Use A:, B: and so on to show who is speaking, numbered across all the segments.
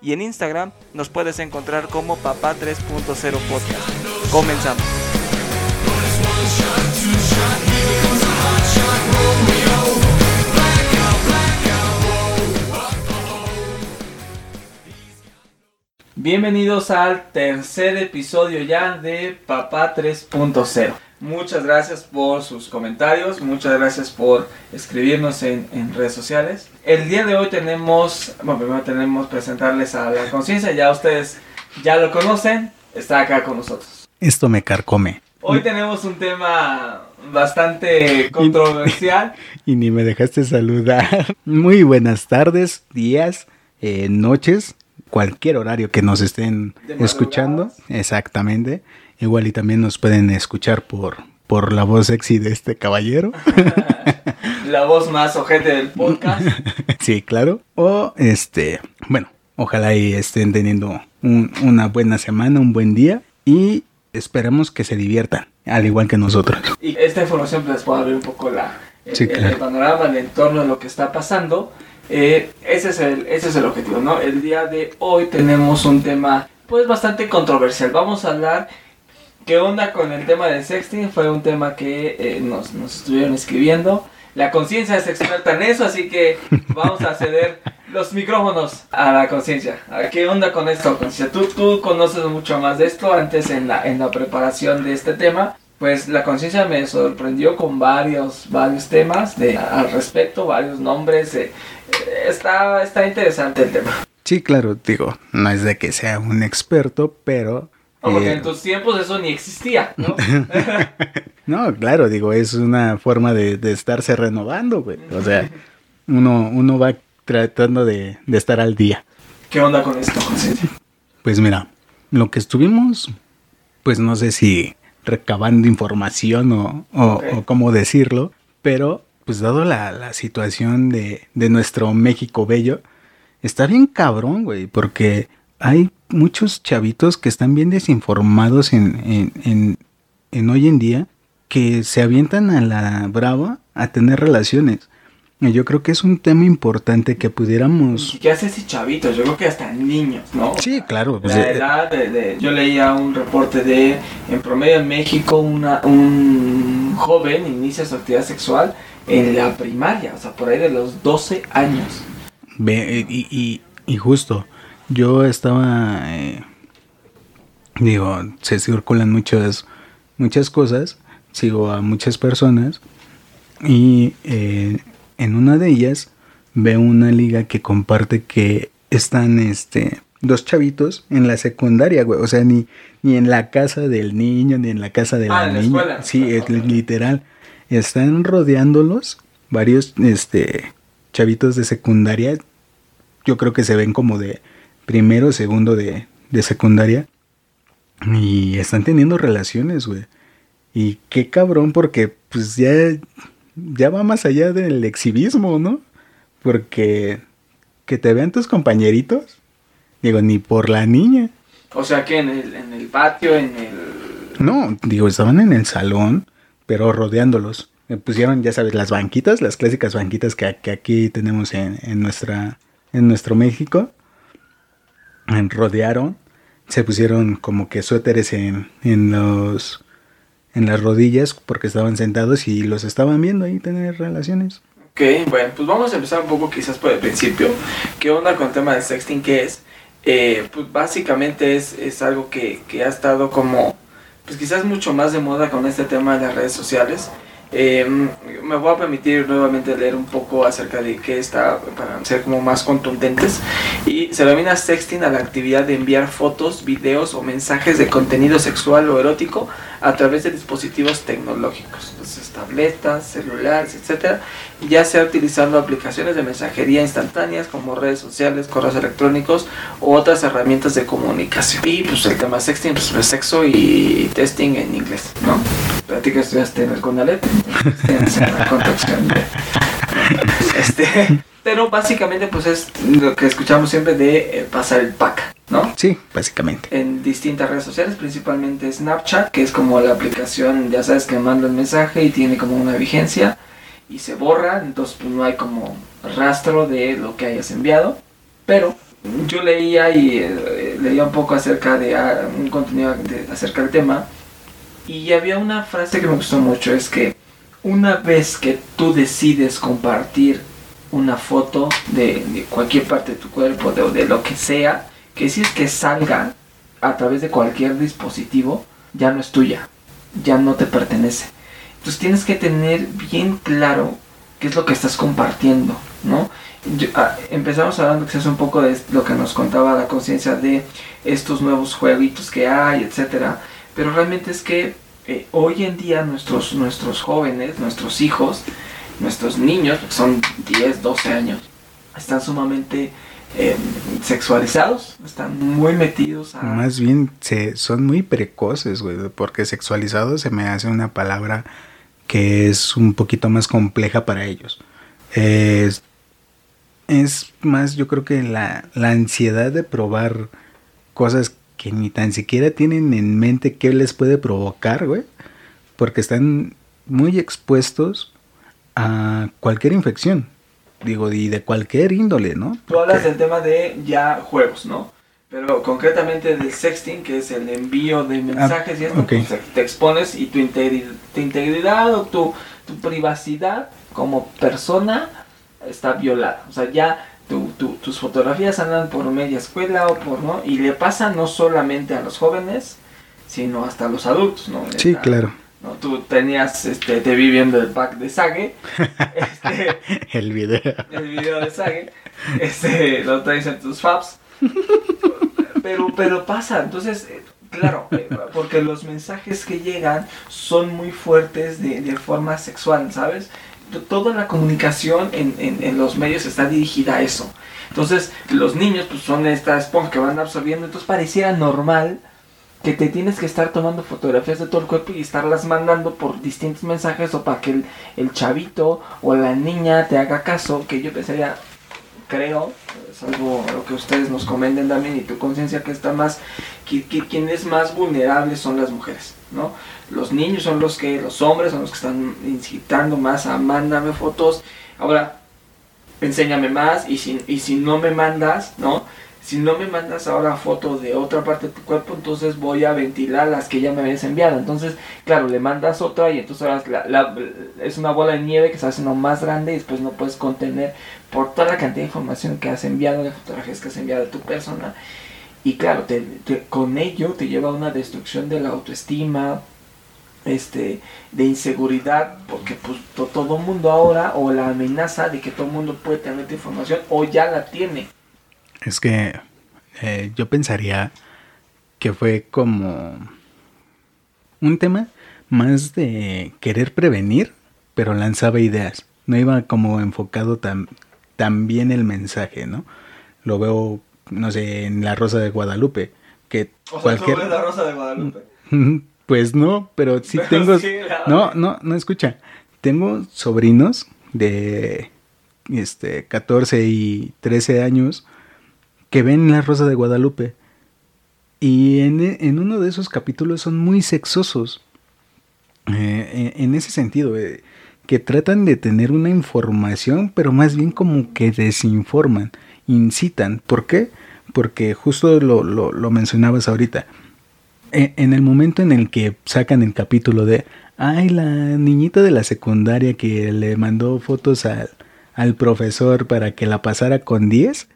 A: y en Instagram nos puedes encontrar como Papá 3.0 Podcast. Comenzamos. Bienvenidos al tercer episodio ya de Papá 3.0. Muchas gracias por sus comentarios, muchas gracias por escribirnos en, en, redes sociales. El día de hoy tenemos, bueno, primero tenemos presentarles a la conciencia, ya ustedes ya lo conocen, está acá con nosotros.
B: Esto me carcome.
A: Hoy tenemos un tema bastante controversial.
B: Y, ni me dejaste saludar. Muy buenas tardes, días, eh, noches, cualquier horario que nos estén escuchando. Exactamente. Igual y también nos pueden escuchar por, por la voz sexy de este caballero.
A: la voz más ojete del podcast.
B: sí, claro. O este, bueno, ojalá y estén teniendo un, una buena semana, un buen día y esperemos que se diviertan, al igual que nosotros.
A: Y esta información les puede abrir un poco la, el, sí, claro. el panorama, el entorno de lo que está pasando. Eh, ese, es el, ese es el objetivo, ¿no? El día de hoy tenemos un tema pues bastante controversial. Vamos a hablar qué onda con el tema del sexting. Fue un tema que eh, nos, nos estuvieron escribiendo. La conciencia es experta en eso, así que vamos a ceder los micrófonos a la conciencia. ¿Qué onda con esto, conciencia? Tú, tú conoces mucho más de esto antes en la, en la preparación de este tema. Pues la conciencia me sorprendió con varios, varios temas de, al respecto, varios nombres. Eh, está, está interesante el tema.
B: Sí, claro, digo, no es de que sea un experto, pero...
A: No, porque eh... en tus tiempos eso ni existía, ¿no?
B: no, claro, digo, es una forma de, de estarse renovando, güey. O sea, uno, uno va tratando de, de estar al día.
A: ¿Qué onda con esto, conciencia?
B: Pues mira, lo que estuvimos, pues no sé si recabando información o, o, okay. o cómo decirlo, pero pues dado la, la situación de, de, nuestro México bello, está bien cabrón, güey, porque hay muchos chavitos que están bien desinformados en, en, en, en, hoy en día que se avientan a la brava a tener relaciones. Yo creo que es un tema importante que pudiéramos...
A: ¿Qué hace ese chavito? Yo creo que hasta niños, ¿no?
B: Sí, claro.
A: Pues, la edad de, de, Yo leía un reporte de, en promedio en México, una, un joven inicia su actividad sexual en la primaria, o sea, por ahí de los 12 años.
B: Ve, y, y, y justo, yo estaba... Eh, digo, se circulan muchas, muchas cosas, sigo a muchas personas y... Eh, en una de ellas veo una liga que comparte que están este dos chavitos en la secundaria, güey, o sea, ni ni en la casa del niño ni en la casa de la
A: ah,
B: niña.
A: escuela.
B: Sí, es literal. Están rodeándolos varios este chavitos de secundaria. Yo creo que se ven como de primero, segundo de, de secundaria. Y están teniendo relaciones, güey. Y qué cabrón, porque pues ya ya va más allá del exhibismo, ¿no? Porque que te vean tus compañeritos, digo, ni por la niña.
A: O sea que en el, en el patio, en el...
B: No, digo, estaban en el salón, pero rodeándolos. Me pusieron, ya sabes, las banquitas, las clásicas banquitas que, que aquí tenemos en, en, nuestra, en nuestro México. Rodearon, se pusieron como que suéteres en, en los en las rodillas porque estaban sentados y los estaban viendo ahí tener relaciones.
A: Ok, bueno, pues vamos a empezar un poco quizás por el principio. ¿Qué onda con el tema del sexting? ¿Qué es? Eh, pues básicamente es, es algo que, que, ha estado como, pues quizás mucho más de moda con este tema de las redes sociales. Eh, me voy a permitir nuevamente leer un poco acerca de qué está, para ser como más contundentes. Y se denomina sexting a la actividad de enviar fotos, videos o mensajes de contenido sexual o erótico a través de dispositivos tecnológicos, entonces tabletas, celulares, etcétera, ya sea utilizando aplicaciones de mensajería instantáneas como redes sociales, correos electrónicos u otras herramientas de comunicación. Y pues el tema sexting pues, es sexo y testing en inglés, ¿no? Que estudiaste en el Conalet, este, pero básicamente pues es lo que escuchamos siempre de eh, pasar el pack, ¿no?
B: Sí, básicamente.
A: En distintas redes sociales, principalmente Snapchat, que es como la aplicación, ya sabes que manda el mensaje y tiene como una vigencia y se borra, entonces pues no hay como rastro de lo que hayas enviado, pero yo leía y eh, leía un poco acerca de ah, un contenido acerca del tema y había una frase que me gustó mucho, es que una vez que tú decides compartir una foto de, cualquier parte de tu cuerpo, de, de lo que sea, que si es que salga a través de cualquier dispositivo, ya no es tuya, ya no te pertenece. Entonces tienes que tener bien claro qué es lo que estás compartiendo, ¿no? Ah, empezamos hablando quizás un poco de lo que nos contaba la conciencia de estos nuevos jueguitos que hay, etcétera, pero realmente es que eh, hoy en día nuestros, nuestros jóvenes, nuestros hijos, nuestros niños, que son 10, 12 años, están sumamente em, sexualizados, están muy metidos a...
B: Más bien se, son muy precoces, güey, porque sexualizado se me hace una palabra que es un poquito más compleja para ellos. Es, es más, yo creo que la, la ansiedad de probar cosas que ni tan siquiera tienen en mente qué les puede provocar, güey. Porque están muy expuestos a cualquier infección. Digo, y de cualquier índole, ¿no?
A: Tú hablas del tema de ya juegos, ¿no? Pero concretamente del sexting, que es el envío de mensajes y esto, pues, te expones y tu, integridad, tu integridad o tu, tu privacidad como persona está violada. O sea, ya tus fotografías andan por media escuela o por, ¿no? Y le pasa no solamente a los jóvenes, sino hasta a los adultos, ¿no?
B: Sí, claro.
A: ¿no? Tú tenías, este, te vi viendo el pack de Sage.
B: Este, el video.
A: El video de Sage. Este, lo traes en tus faps. Pero, pero pasa, entonces, eh, claro, eh, porque los mensajes que llegan son muy fuertes de, de forma sexual, ¿sabes? Toda la comunicación en, en, los medios está dirigida a eso. Entonces, los niños pues, son esta esponja que van absorbiendo, entonces pareciera normal que te tienes que estar tomando fotografías de todo el cuerpo y estarlas mandando por distintos mensajes o para que el, el chavito o la niña te haga caso, que yo pensaría, creo, es algo lo que ustedes nos comenten también y tu conciencia que está más, que, quien es más vulnerable son las mujeres, ¿no? Los niños son los que, los hombres son los que están incitando más a mándame fotos, ahora enséñame más y si, y si no me mandas, ¿no? Si no me mandas ahora fotos de otra parte de tu cuerpo, entonces voy a ventilar las que ya me habías enviado. Entonces, claro, le mandas otra y entonces ahora es una bola de nieve que se hace más grande y después no puedes contener por toda la cantidad de información que has enviado, de fotografías que has enviado a tu persona. Y claro, con ello te lleva a una destrucción de la autoestima, este, de inseguridad, porque pues todo el mundo ahora, o la amenaza de que todo mundo puede tener esta información, o ya la tiene.
B: Es que eh, yo pensaría que fue como un tema más de querer prevenir, pero lanzaba ideas. No iba como enfocado tan, tan bien el mensaje, ¿no? Lo veo, no sé, en La Rosa de Guadalupe. Que
A: o cualquier... La Rosa de Guadalupe?
B: Pues no, pero sí tengo... no, no, no, escucha. Tengo sobrinos de este 14 y 13 años que ven La Rosa de Guadalupe. Y en, en uno de esos capítulos son muy sexosos. Eh, en, ese sentido, eh, que tratan de tener una información, pero más bien como que desinforman, incitan. ¿Por qué? Porque justo lo, lo, lo mencionabas ahorita. E, en el momento en el que sacan el capítulo de, ay, la niñita de la secundaria que le mandó fotos al, al profesor para que la pasara con 10,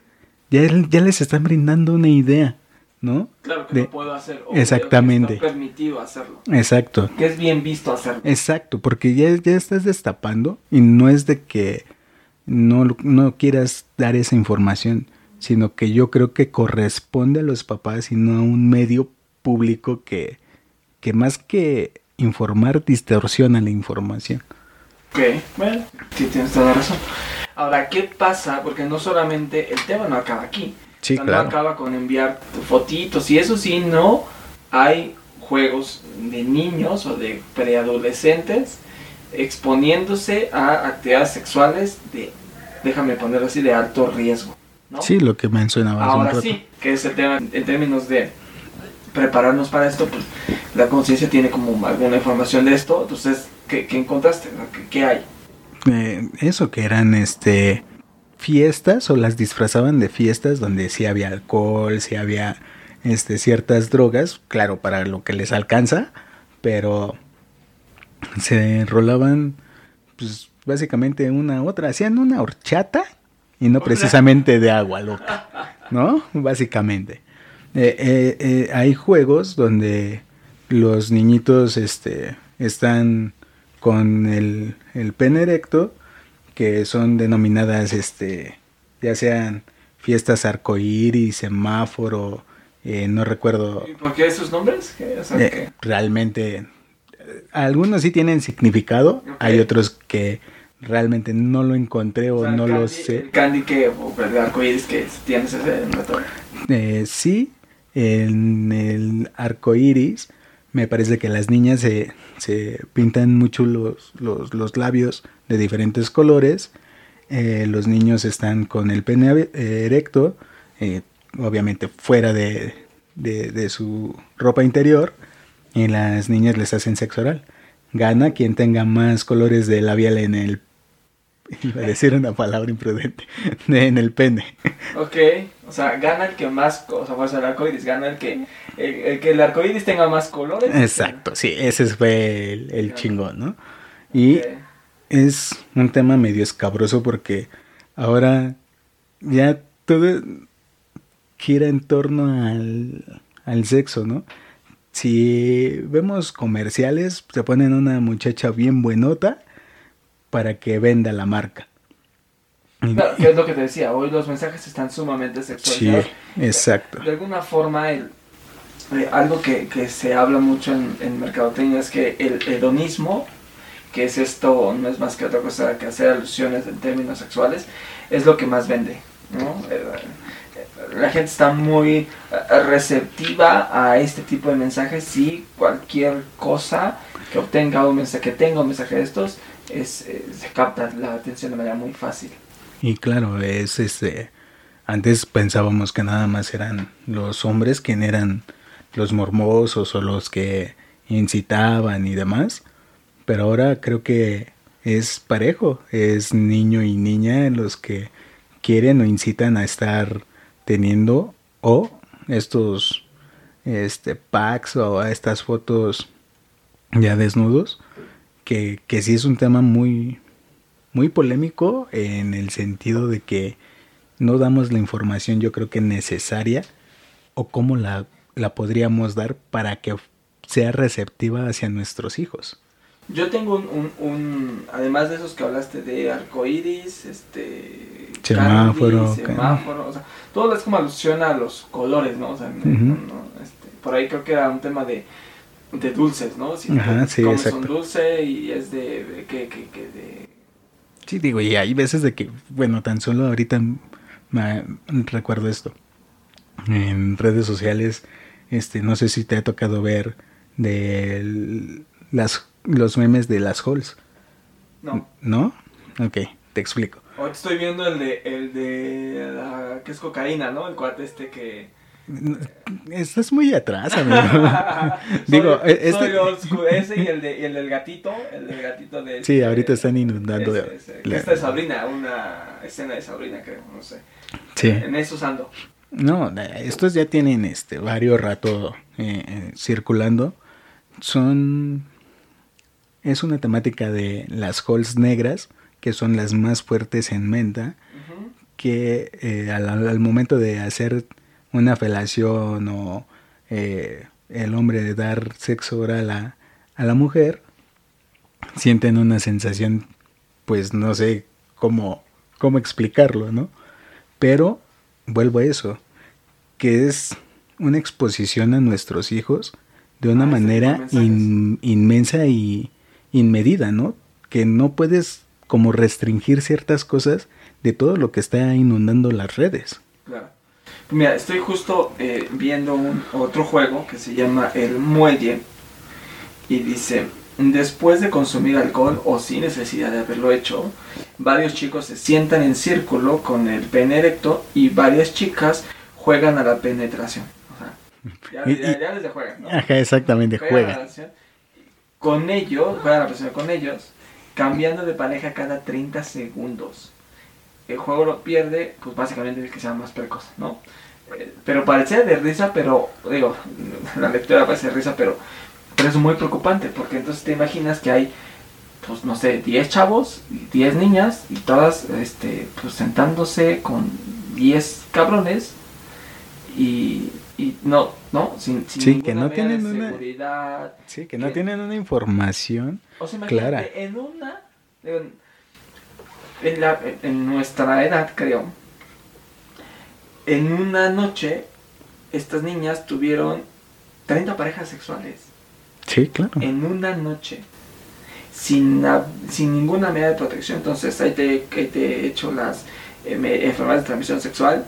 B: ya, ya les están brindando una idea, ¿no?
A: Claro que lo puedo hacer.
B: exactamente.
A: Que permitido hacerlo.
B: Exacto.
A: Que es bien visto hacerlo.
B: Exacto, porque ya, ya estás destapando y no es de que no, no quieras dar esa información, sino que yo creo que corresponde a los papás y no a un medio público que, que más que informar distorsiona la información.
A: Ok, bueno, sí tienes toda la razón. Ahora, ¿qué pasa? Porque no solamente el tema no acaba aquí.
B: Sí,
A: No
B: claro.
A: acaba con enviar fotitos y eso sí, no hay juegos de niños o de preadolescentes exponiéndose a actividades sexuales de, déjame ponerlo así, de alto riesgo. ¿no?
B: Sí, lo que mencionabas un
A: Ahora sí, que es el tema en términos de prepararnos para esto, pues la conciencia tiene como alguna información de esto, entonces, ¿qué, qué encontraste? ¿Qué, qué hay?
B: Eh, eso que eran este fiestas o las disfrazaban de fiestas donde sí había alcohol, sí había este ciertas drogas, claro, para lo que les alcanza, pero se rolaban pues básicamente una otra, hacían una horchata y no precisamente de agua loca, ¿no? Básicamente. Eh, eh, eh, hay juegos donde los niñitos este, están con el, el pene erecto, que son denominadas, este, ya sean fiestas arcoíris, semáforo, eh, no recuerdo
A: ¿Y ¿Por qué esos nombres? ¿Qué- o sea,
B: eh,
A: qué?
B: realmente. Algunos sí tienen significado, hay otros que realmente no lo encontré o,
A: O sea, el
B: no lo
A: candy-
B: sé.
A: El candy que, o el arcoíris que tienes ese.
B: Eh, sí, en el arco iris me parece que las niñas se, se pintan mucho los, los, los labios de diferentes colores. Eh, los niños están con el pene eh, erecto, eh, obviamente fuera de, de, de su ropa interior. Y las niñas les hacen sexo oral. Gana quien tenga más colores de labial en el... Iba a decir una palabra imprudente. En el pene.
A: Ok, o sea, gana el que más, o sea, el arcoíris, gana el que el, el que el tenga más colores.
B: Exacto, sí, ese fue el, el chingón, ¿no? Y es un tema medio escabroso porque ahora ya todo gira en torno al, al sexo, ¿no? Si vemos comerciales, se ponen una muchacha bien buenota para que venda la marca.
A: Claro, que es lo que te decía, hoy los mensajes están sumamente
B: sí,
A: sexualizados.
B: exacto.
A: De alguna forma, el, eh, algo que, que se habla mucho en, en mercadotecnia es que el hedonismo, que es esto, no es más que otra cosa que hacer alusiones en términos sexuales, es lo que más vende. ¿no? Eh, La gente está muy eh, receptiva a este tipo de mensajes y cualquier cosa que obtenga un mensaje, que tenga un mensaje de estos, es, eh, se capta la atención de manera muy fácil.
B: Y claro, es este. Antes pensábamos que nada más eran los hombres quienes eran los mormosos o los que incitaban y demás. Pero ahora creo que es parejo. Es niño y niña los que quieren o incitan a estar teniendo o estos este packs o estas fotos ya desnudos. Que, que sí es un tema muy, muy polémico en el sentido de que no damos la información yo creo que necesaria o cómo la, la podríamos dar para que sea receptiva hacia nuestros hijos.
A: Yo tengo un, un, un- además de esos que hablaste de arcoiris, este,
B: Semáforo,
A: candy, semáforo, o sea, todo es como alusión a los colores, ¿no? O sea, no, este, por ahí creo que era un tema de, de dulces, ¿no? Si
B: Ajá, sí,
A: comes
B: exacto.
A: un dulce y es de, de que de,
B: Sí, digo, y hay veces de que, bueno, tan solo ahorita me recuerdo esto. En redes sociales, este, no sé si te ha tocado ver de las, los memes de las halls,
A: no.
B: ¿no? Ok, te explico.
A: Ahorita estoy viendo el de, el de la, que es cocaína, ¿no? El cuate este que...
B: Estás muy atrás, amigo. Digo,
A: soy,
B: e- este-
A: soy ese y el, de, y el del gatito, el del gatito de...
B: Sí,
A: este-
B: ahorita están inundando.
A: Ese, ese,
B: la-
A: Esta es Sabrina, una escena de Sabrina, creo, no sé.
B: Sí.
A: En eso ando.
B: No, eh, estos ya tienen este varios rato eh, eh, circulando. Son es una temática de las halls negras, que son las más fuertes en menta, que eh, al, al momento de hacer una felación o eh, el hombre de dar sexo oral a, a la mujer, sienten una sensación, pues no sé cómo, cómo explicarlo, ¿no? Pero vuelvo a eso, que es una exposición a nuestros hijos de una ah, manera inmensa y inmedida, ¿no? Que no puedes como restringir ciertas cosas de todo lo que está inundando las redes.
A: Claro. Mira, estoy justo eh, viendo un otro juego que se llama El Muelle y dice, después de consumir alcohol o sin necesidad de haberlo hecho, varios chicos se sientan en círculo con el pene erecto y varias chicas juegan a la penetración. O sea, ya, les de juegan, ¿no?
B: Ajá, exactamente, juegan.
A: Con ellos, juegan a la con ellos, cambiando de pareja cada 30 segundos. El juego lo pierde, pues básicamente el que sea más precoz, ¿no? Eh, pero parecía de risa, pero, digo, la lectura parece de risa, pero, pero es muy preocupante, porque entonces te imaginas que hay pues no sé, 10 chavos, 10 niñas y todas este pues sentándose con 10 cabrones y, y no, no, sin, sin
B: sí, que no tienen una seguridad. Sí, que no tienen una información
A: o sea, clara. En una en, la, en nuestra edad, creo. En una noche estas niñas tuvieron 30 parejas sexuales.
B: Sí, claro.
A: En una noche sin, sin ninguna medida de protección. Entonces ahí te, te he hecho las eh, enfermedades de transmisión sexual,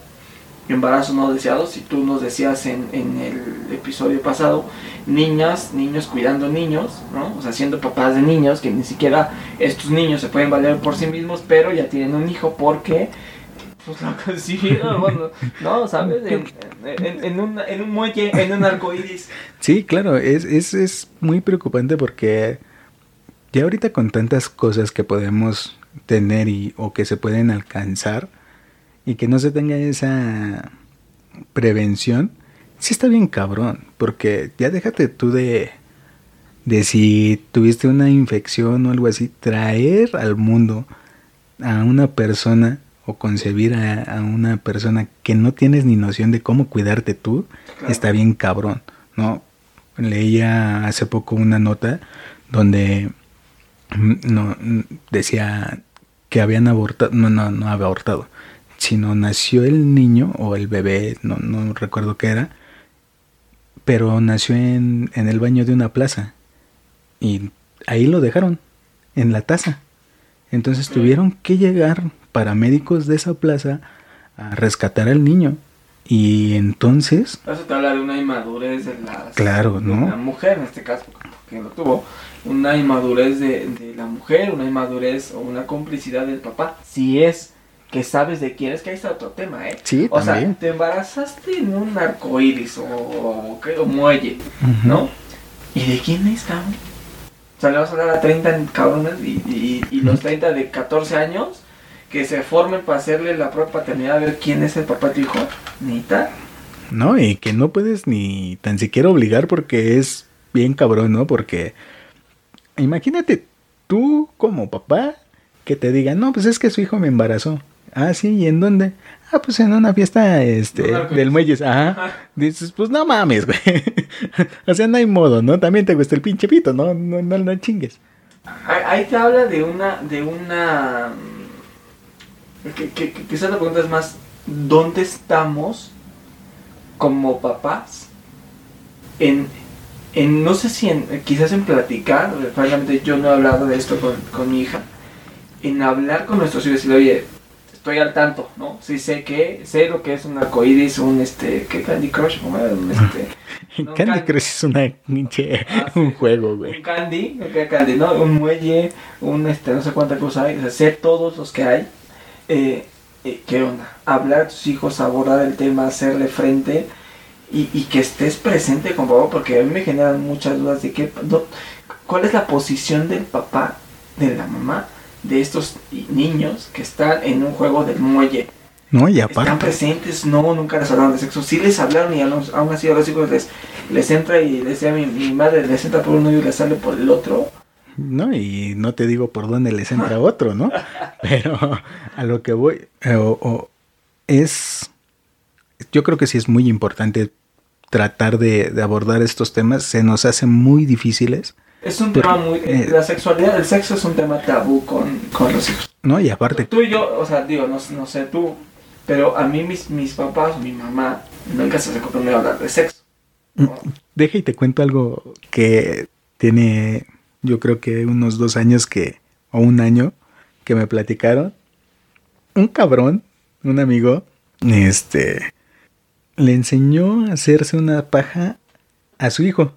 A: embarazos no deseados, si tú nos decías en, en, el episodio pasado, niñas, niños cuidando niños, ¿no? O sea, siendo papás de niños, que ni siquiera estos niños se pueden valer por sí mismos, pero ya tienen un hijo porque pues lo consiguieron, no, ¿sabes? En, en, en un muelle, en un arco iris.
B: Sí, claro, es, es, es muy preocupante porque ya ahorita con tantas cosas que podemos tener y, o que se pueden alcanzar y que no se tenga esa prevención, sí está bien cabrón, porque ya déjate tú de, de si tuviste una infección o algo así, traer al mundo a una persona o concebir a, una persona que no tienes ni noción de cómo cuidarte tú, está bien cabrón, ¿no? Leía hace poco una nota donde no decía que habían abortado, no, no, no había abortado, sino nació el niño o el bebé, no, no recuerdo qué era, pero nació en, en el baño de una plaza y ahí lo dejaron, en la taza. Entonces tuvieron que llegar paramédicos de esa plaza a rescatar al niño. Y entonces...
A: Eso te habla de una inmadurez de, la
B: claro, ¿no?
A: la mujer en este caso, que lo tuvo una inmadurez de, la mujer, una inmadurez o una complicidad del papá. Si es que sabes de quién es, que ahí está otro tema, ¿eh?
B: Sí,
A: o sea, te embarazaste en un arco iris o, o, muelle, ¿no? ¿Y de quién es, cabrón? O sea, le vas a dar a 30 cabrones y, y, los 30 de 14 años que se formen para hacerle la propia paternidad a ver quién es el papá de tu hijo. Ni tal.
B: No, y que no puedes ni tan siquiera obligar porque es bien cabrón, ¿no? Porque imagínate tú como papá que te digan, no, pues es que su hijo me embarazó. Ah, sí, ¿y en dónde? Ah, pues en una fiesta este, del muelles. Ajá. Dices, pues no mames, güey. o sea, no hay modo, ¿no? También te gusta el pinche pito, ¿no? No, no, no chingues.
A: Ahí te habla de una, de una... Que, que, que quizás la pregunta es más, ¿dónde estamos como papás en, no sé si en, quizás en platicar, francamente yo no he hablado de esto con, mi hija, en hablar con nuestros hijos y decirle, oye, estoy al tanto, ¿no? Sí sé que, sé lo que es un arcoíris, un este, ¿qué Candy Crush? Un,
B: este, Candy, Crush es una, ah, un juego, güey.
A: Un Candy, ¿qué Candy? ¿no? Un muelle, un este, no sé cuánta cosa hay, o sea, sé todos los que hay. Eh, eh, ¿Qué onda? Hablar a tus hijos, abordar el tema, hacerle frente y, y, que estés presente con papá, porque a mí me generan muchas dudas de qué, cuál es la posición del papá, de la mamá, de estos niños que están en un juego del muelle.
B: No, y aparte.
A: Están presentes, no, nunca les hablaron de sexo. Sí les hablaron y aún así a los hijos les, les entra y les decía mi, mi madre, les entra por uno y les sale por el otro.
B: No, y no te digo por dónde les entra otro, ¿no? Pero a lo que voy, eh, o, es, yo creo que sí es muy importante tratar de, abordar estos temas se nos hace muy difíciles.
A: Es un tema muy... Eh, la sexualidad, el sexo es un tema tabú con, con, los hijos.
B: No, y aparte...
A: Tú y yo, o sea, digo, no, no sé tú, Pero a mí mis, mis papás, mi mamá, nunca se acostumbró a hablar de sexo.
B: Mm, deja y te cuento algo que tiene, yo creo que unos dos años que, o un año, que me platicaron. Un cabrón, un amigo, este, le enseñó a hacerse una paja a su hijo.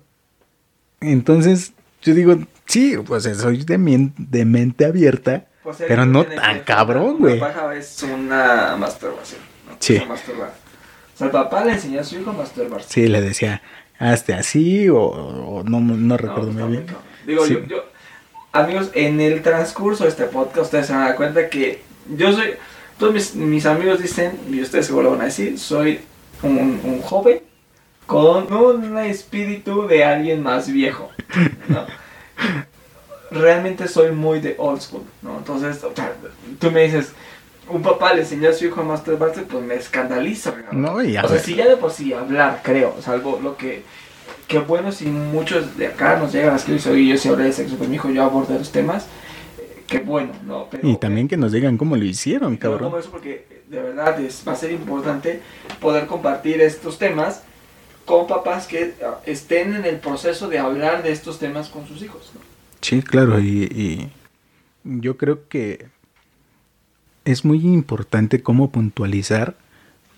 B: Entonces, yo digo, sí, pues soy de, de mente abierta, pues pero no tan cabrón, güey.
A: La paja es una masturbación. Sí. O sea, el papá le enseñó a su hijo a masturbarse.
B: Sí, le decía, hazte así, o, no, no recuerdo muy bien.
A: Digo, yo, yo, amigos, en el transcurso de este podcast, ustedes se van a dar cuenta que yo soy, todos mis, mis amigos dicen, y ustedes seguro lo van a decir, soy un, un joven con un espíritu de alguien más viejo. ¿no? Realmente soy muy de old school, ¿no? Entonces, tú me dices, un papá le enseñó a su hijo a masturbarse, pues me escandaliza. ¿no? y o sea, si ya de por sí hablar, creo, es algo lo que, que bueno si muchos de acá nos llegan a escribir, oye, yo si hablé de sexo con mi hijo, yo abordo los temas, eh, qué bueno, ¿no?
B: y también que nos digan cómo lo hicieron, cabrón.
A: No, eso porque de verdad es, va a ser importante poder compartir estos temas con papás que ah, estén en el proceso de hablar de estos temas con sus hijos.
B: Sí, claro, y, yo creo que es muy importante cómo puntualizar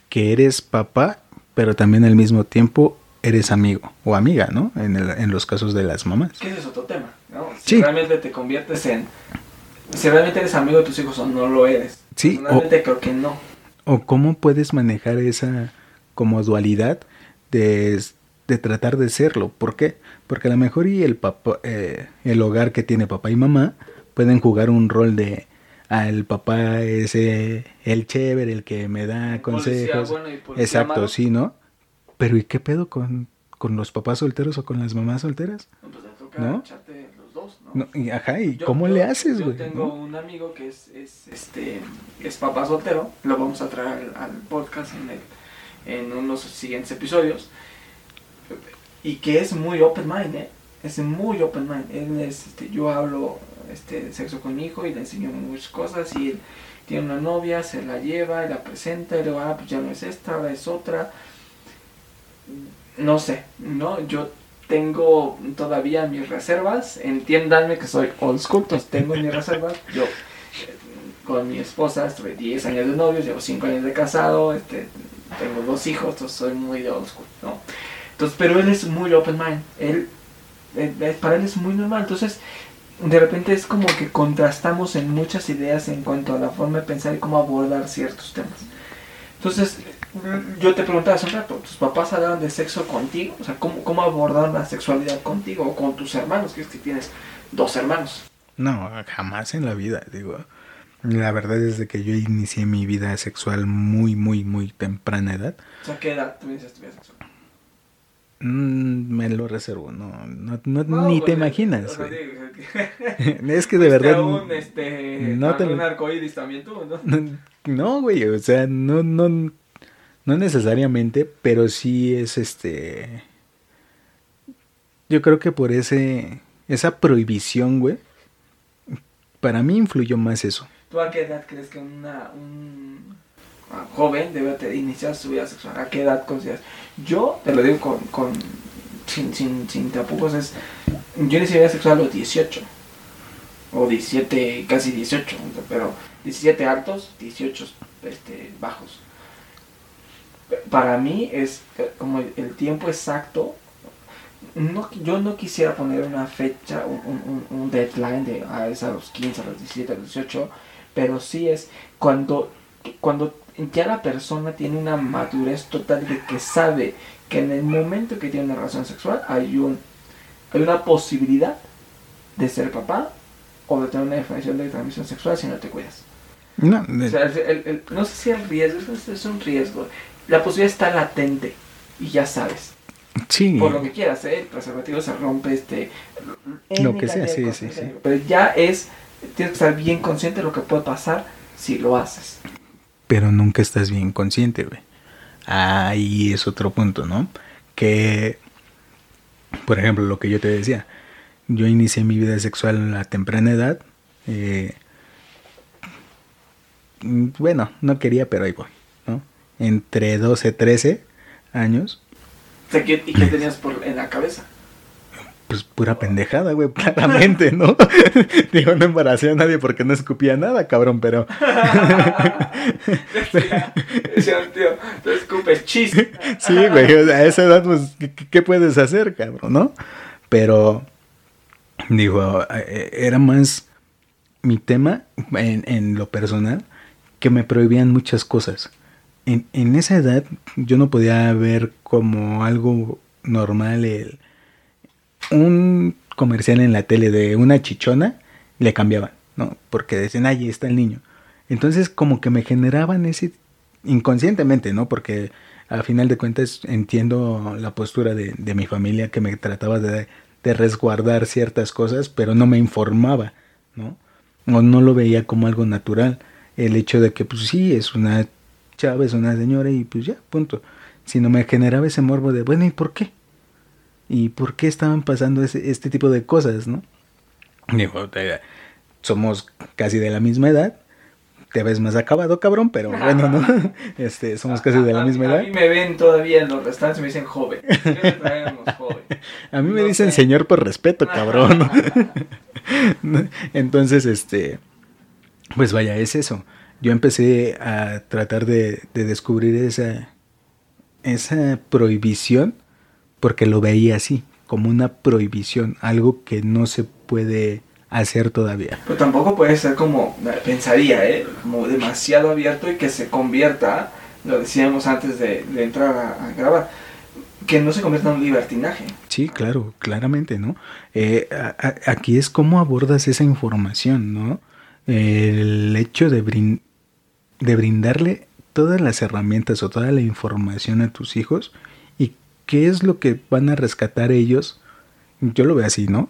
B: que eres papá, pero también al mismo tiempo eres amigo o amiga, ¿no? En, en los casos de las mamás.
A: Que ese es otro tema, ¿no? Si realmente te conviertes en... Si realmente eres amigo de tus hijos o no lo eres. Sí. Realmente creo que no.
B: O cómo puedes manejar esa como dualidad de, tratar de serlo. ¿Por qué? Porque a lo mejor y el, papá, eh, el hogar que tiene papá y mamá pueden jugar un rol de ah, el papá es el chévere, el que me da consejos. Exacto, sí, ¿no? Pero ¿y qué pedo con, con los papás solteros o con las mamás solteras?
A: No, pues toca ¿No? echarte los dos, ¿no?
B: y, ajá, ¿y cómo le haces, güey?
A: Yo tengo un amigo que es, es, este, es papá soltero, lo vamos a traer al, al podcast en el en unos siguientes episodios. Y que es muy open mind, ¿eh? Es muy open mind. Este, yo hablo este, de sexo con mi hijo y le enseño muchas cosas y él tiene una novia, se la lleva y la presenta y luego, ah, pues ya no es esta, ahora es otra. No sé, ¿no? Yo tengo todavía mis reservas. Entiéndanme que soy old school, tengo mis reservas. Yo eh, con mi esposa estuve 10 años de novios, llevo 5 años de casado, este, tengo dos hijos, entonces soy muy de old school, ¿no? Entonces, pero él es muy open mind, él, para él es muy normal, entonces de repente es como que contrastamos en muchas ideas en cuanto a la forma de pensar y cómo abordar ciertos temas. Entonces, yo te preguntaba hace un rato, ¿tus papás hablaban de sexo contigo? O sea, ¿cómo, cómo abordaron la sexualidad contigo o con tus hermanos? Que es que tienes dos hermanos.
B: No, jamás en la vida, digo. La verdad es de que yo inicié mi vida sexual muy, muy, muy temprana edad.
A: O sea, ¿qué edad tú iniciaste tu vida sexual?
B: Mm, me lo reservo, no, no, no, ni te pues, imaginas. es que de verdad.
A: Un, este, no te... un arcoíris también tú, ¿no?
B: No, güey, o sea, no, no, no necesariamente, pero sí es este. Yo creo que por ese, esa prohibición, güey, para mí influyó más eso.
A: ¿Tú a qué edad crees que una, un joven debe iniciar su vida sexual? ¿A qué edad consideras? Yo te lo digo con, con sin, sin, sin tapujos, es, yo inicié vida sexual a los 18, o 17, casi 18, pero 17 altos, 18 este, bajos. Para mí es como el tiempo exacto no, yo no quisiera poner una fecha, un, un, deadline de a, ah, es a los 15, a los 17, a los 18, pero sí es cuando, cuando ya la persona tiene una madurez total de que sabe que en el momento que tiene una relación sexual hay, un, hay una posibilidad de ser papá o de tener una definición de transmisión sexual si no te cuidas. No, no sé si el riesgo es un riesgo. La posibilidad está latente y ya sabes. Sí. Por lo que quieras, ¿eh? el preservativo se rompe, este.
B: Lo que sea, sí, sí, sí.
A: Pero ya es tienes que estar bien consciente de lo que puede pasar si lo haces.
B: Pero nunca estás bien consciente, güey. Ahí es otro punto, ¿no? Que, por ejemplo, lo que yo te decía, yo inicié mi vida sexual a temprana edad. Eh, bueno, no quería, pero ahí voy. entre 12 y 13 años.
A: ¿Y qué tenías por, en la cabeza?
B: Pues pura pendejada, güey, claramente, ¿no? Digo, no embaracé a nadie porque no escupía nada, cabrón, pero...
A: Decían, tío, tú escupes chiste.
B: sí, güey, a esa edad, pues, ¿qué, puedes hacer, cabrón, no? Pero, digo, eh, era más mi tema en, en lo personal que me prohibían muchas cosas. En, en esa edad yo no podía ver como algo normal el un comercial en la tele de una chichona, le cambiaban, ¿no? Porque decían, ahí está el niño. Entonces como que me generaban ese inconscientemente, ¿no? Porque a final de cuentas entiendo la postura de, de mi familia que me trataba de, de, resguardar ciertas cosas, pero no me informaba, ¿no? O no lo veía como algo natural. El hecho de que, pues sí, es una chava, es una señora y pues ya, punto. Sino me generaba ese morbo de, bueno, ¿y por qué? Y por qué estaban pasando este tipo de cosas, ¿no? Digo, somos casi de la misma edad, te ves más acabado, cabrón, pero bueno, ¿no? Este, somos casi de la misma edad. A
A: mí me ven todavía en los restantes, me dicen joven.
B: A mí me dicen señor por respeto, cabrón. Entonces, este, pues vaya, es eso. Yo empecé a tratar de, de descubrir esa, esa prohibición porque lo veía así, como una prohibición, algo que no se puede hacer todavía.
A: Pero tampoco puede ser como, pensaría, ¿eh? como demasiado abierto y que se convierta, lo decíamos antes de, entrar a, grabar, que no se convierta en un libertinaje.
B: Sí, claro, claramente, ¿no? Eh, aquí es cómo abordas esa información, ¿no? el hecho de, de brindarle todas las herramientas o toda la información a tus hijos ¿qué es lo que van a rescatar ellos? Yo lo veo así, ¿no?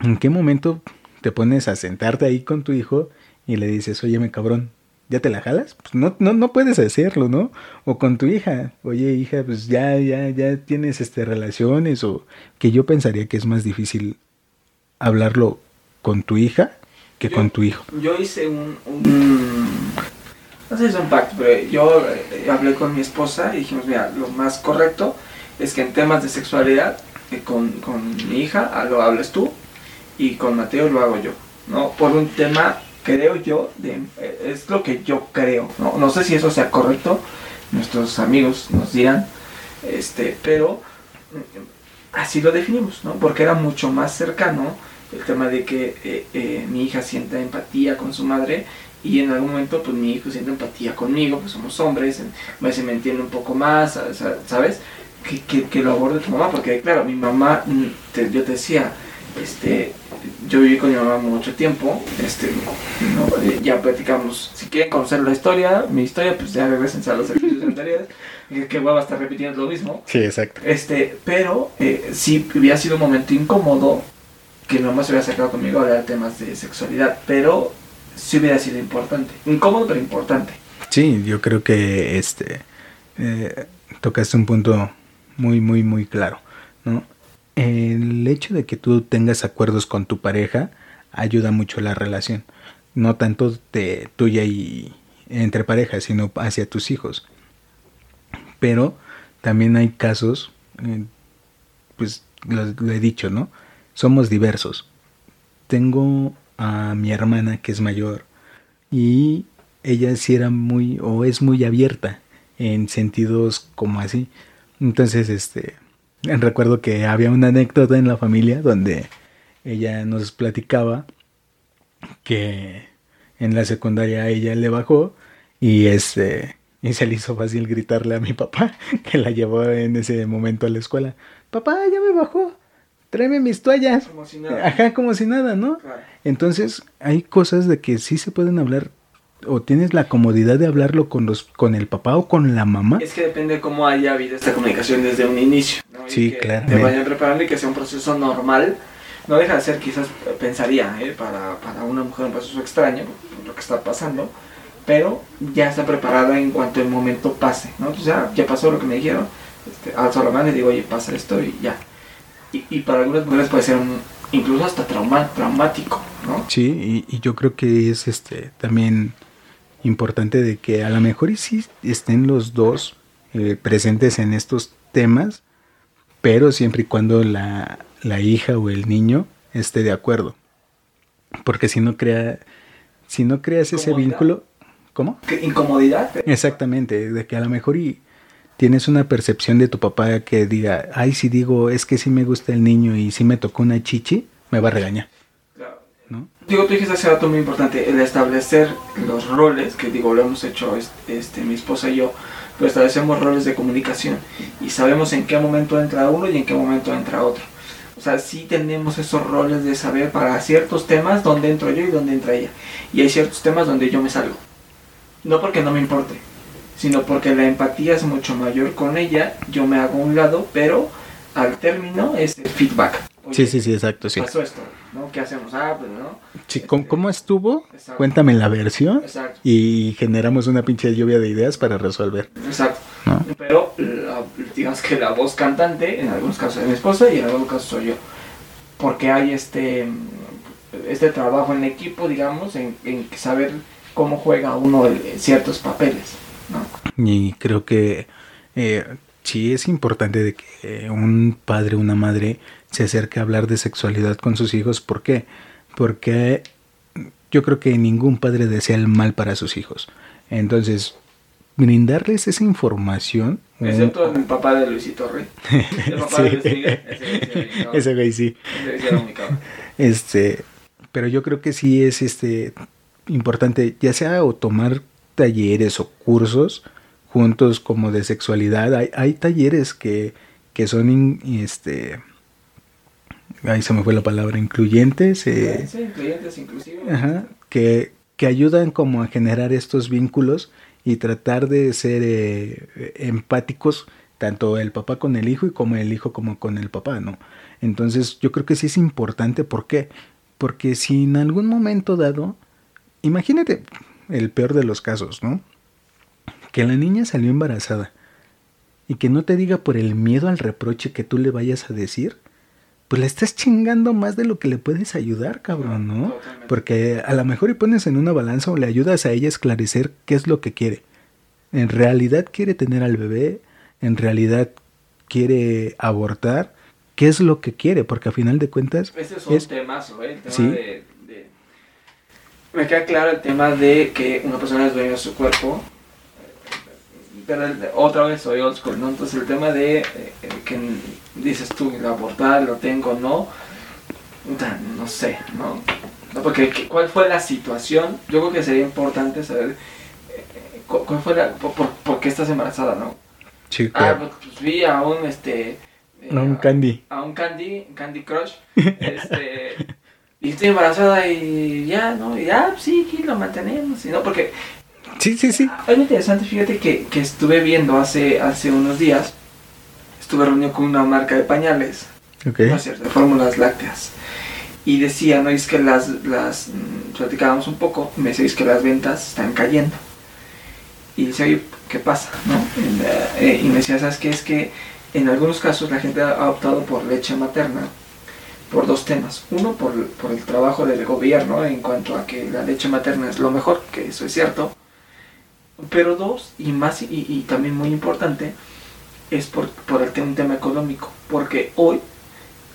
B: ¿En qué momento te pones a sentarte ahí con tu hijo y le dices, oye, me cabrón, ¿ya te la jalas? Pues no, no, no puedes hacerlo, ¿no? O con tu hija, oye, hija, pues ya, ya, ya tienes este, relaciones, o que yo pensaría que es más difícil hablarlo con tu hija que con tu hijo.
A: Yo hice un no sé si es un pacto, pero yo eh, hablé con mi esposa y dijimos, mira, lo más correcto es que en temas de sexualidad, eh, con, con, mi hija ah, lo hables tú y con Mateo lo hago yo, ¿no? Por un tema, creo yo, de, eh, es lo que yo creo, ¿no? No sé si eso sea correcto, nuestros amigos nos dirán, este, pero así lo definimos, ¿no? Porque era mucho más cercano el tema de que mi hija sienta empatía con su madre y en algún momento pues mi hijo siente empatía conmigo, pues somos hombres, a veces me entiende un poco más, ¿sabes? Que, que, lo aborde tu mamá, porque claro, mi mamá, mm, yo te decía, este, yo viví con mi mamá mucho tiempo, este, eh, ya platicamos, si quieren conocer la historia, mi historia, pues ya regresen a los episodios anteriores, que va a estar repitiendo lo mismo.
B: Sí, exacto.
A: Este, pero eh, sí hubiera sido un momento incómodo que mi mamá se hubiera sacado conmigo a hablar temas de sexualidad, pero sí hubiera sido importante. Incómodo, pero importante.
B: Sí, yo creo que este eh, tocaste un punto muy, muy, muy claro, ¿no? El hecho de que tú tengas acuerdos con tu pareja ayuda mucho la relación. No tanto de tuya y entre parejas, sino hacia tus hijos. Pero también hay casos, eh, pues lo he dicho, ¿no? Somos diversos. Tengo a mi hermana que es mayor y ella sí era muy o es muy abierta en sentidos como así. Entonces, este, recuerdo que había una anécdota en la familia donde ella nos platicaba que en la secundaria ella le bajó y este y se le hizo fácil gritarle a mi papá que la llevó en ese momento a la escuela. Papá, ya me bajó tráeme mis toallas. Como si nada. Ajá, como si nada, ¿no? Entonces, hay cosas de que sí se pueden hablar o tienes la comodidad de hablarlo con los con el papá o con la mamá.
A: Es que depende de cómo haya habido esta comunicación desde un inicio.
B: Sí, claro.
A: Te vayan preparando y que sea un proceso normal. No deja de ser, quizás pensaría, ¿eh? para, para una mujer un proceso extraño, lo que está pasando, pero ya está preparada en cuanto el momento pase, ¿no? Entonces ya, ya pasó lo que me dijeron, este, alzo la mano y digo, oye, pasa esto y ya y, para algunas mujeres puede ser incluso hasta trauma, traumático, ¿no?
B: Sí, y, yo creo que es este también importante de que a lo mejor y sí estén los dos eh, presentes en estos temas, pero siempre y cuando la, la hija o el niño esté de acuerdo. Porque si no crea, si no creas ese vínculo, ¿cómo?
A: Incomodidad.
B: Exactamente, de que a lo mejor y tienes una percepción de tu papá que diga, ay, si digo, es que sí me gusta el niño y si me tocó una chichi, me va a regañar.
A: ¿No? Digo, tú dijiste hace rato muy importante, el establecer los roles, que digo, lo hemos hecho este, mi esposa y yo, pero establecemos roles de comunicación y sabemos en qué momento entra uno y en qué momento entra otro. O sea, sí tenemos esos roles de saber para ciertos temas dónde entro yo y dónde entra ella. Y hay ciertos temas donde yo me salgo. No porque no me importe, sino porque la empatía es mucho mayor con ella, yo me hago un lado, pero al término es el feedback.
B: sí, sí, sí, exacto, sí.
A: Pasó esto, ¿no? ¿Qué hacemos? Ah, pues no.
B: Sí, ¿cómo, este, estuvo? Cuéntame la versión. Exacto. Y generamos una pinche lluvia de ideas para resolver.
A: Exacto. Pero digamos que la voz cantante, en algunos casos es mi esposa y en algunos casos soy yo. Porque hay este, este trabajo en equipo, digamos, en, en saber cómo juega uno ciertos papeles.
B: Y creo que eh, sí es importante de que un padre, una madre se acerque a hablar de sexualidad con sus hijos. ¿Por qué? Porque yo creo que ningún padre desea el mal para sus hijos. Entonces, brindarles esa información.
A: Excepto el papá de Luisito Rey. El papá de Luis Miguel.
B: Ese, güey sí. Este, pero yo creo que sí es este importante, ya sea o tomar talleres o cursos juntos como de sexualidad. Hay, hay talleres que, que son, este, ahí se me fue la palabra, incluyentes.
A: Eh, sí, incluyentes, inclusivos.
B: que, que ayudan como a generar estos vínculos y tratar de ser eh, empáticos tanto el papá con el hijo y como el hijo como con el papá, ¿no? Entonces yo creo que sí es importante, ¿por qué? Porque si en algún momento dado, imagínate, el peor de los casos, ¿no? Que la niña salió embarazada y que no te diga por el miedo al reproche que tú le vayas a decir, pues le estás chingando más de lo que le puedes ayudar, cabrón, ¿no? Porque a lo mejor y pones en una balanza o le ayudas a ella a esclarecer qué es lo que quiere. En realidad quiere tener al bebé, en realidad quiere abortar, qué es lo que quiere, porque a final de cuentas...
A: Ese es un temazo, ¿eh? El tema de me queda claro el tema de que una persona es dueña de su cuerpo. Pero otra vez soy old school, ¿no? Entonces el tema de eh, que dices tú, abortar, lo tengo, no. No sé, ¿no? porque ¿cuál fue la situación? Yo creo que sería importante saber eh, cuál fue la, por, qué estás embarazada, ¿no?
B: Sí,
A: Ah, pues, pues, vi a un, este...
B: a un Candy.
A: A un Candy, Candy Crush. Este y estoy embarazada y ya, ¿no? Y ya, sí, aquí lo mantenemos, ¿no? Porque...
B: Sí, sí, sí.
A: Es muy interesante, fíjate que, que estuve viendo hace, hace unos días, estuve reunido con una marca de pañales,
B: okay.
A: ¿no es cierto? De fórmulas lácteas. Y decía, ¿no? es que las, las, mm, platicábamos un poco, me decís que las ventas están cayendo. Y decía, ¿qué pasa? ¿no? Eh, y me decía, ¿sabes qué? Es que en algunos casos la gente ha optado por leche materna por dos temas. Uno, por, por, el trabajo del gobierno en cuanto a que la leche materna es lo mejor, que eso es cierto. Pero dos, y más y, también muy importante, es por, por el, un tema económico. Porque hoy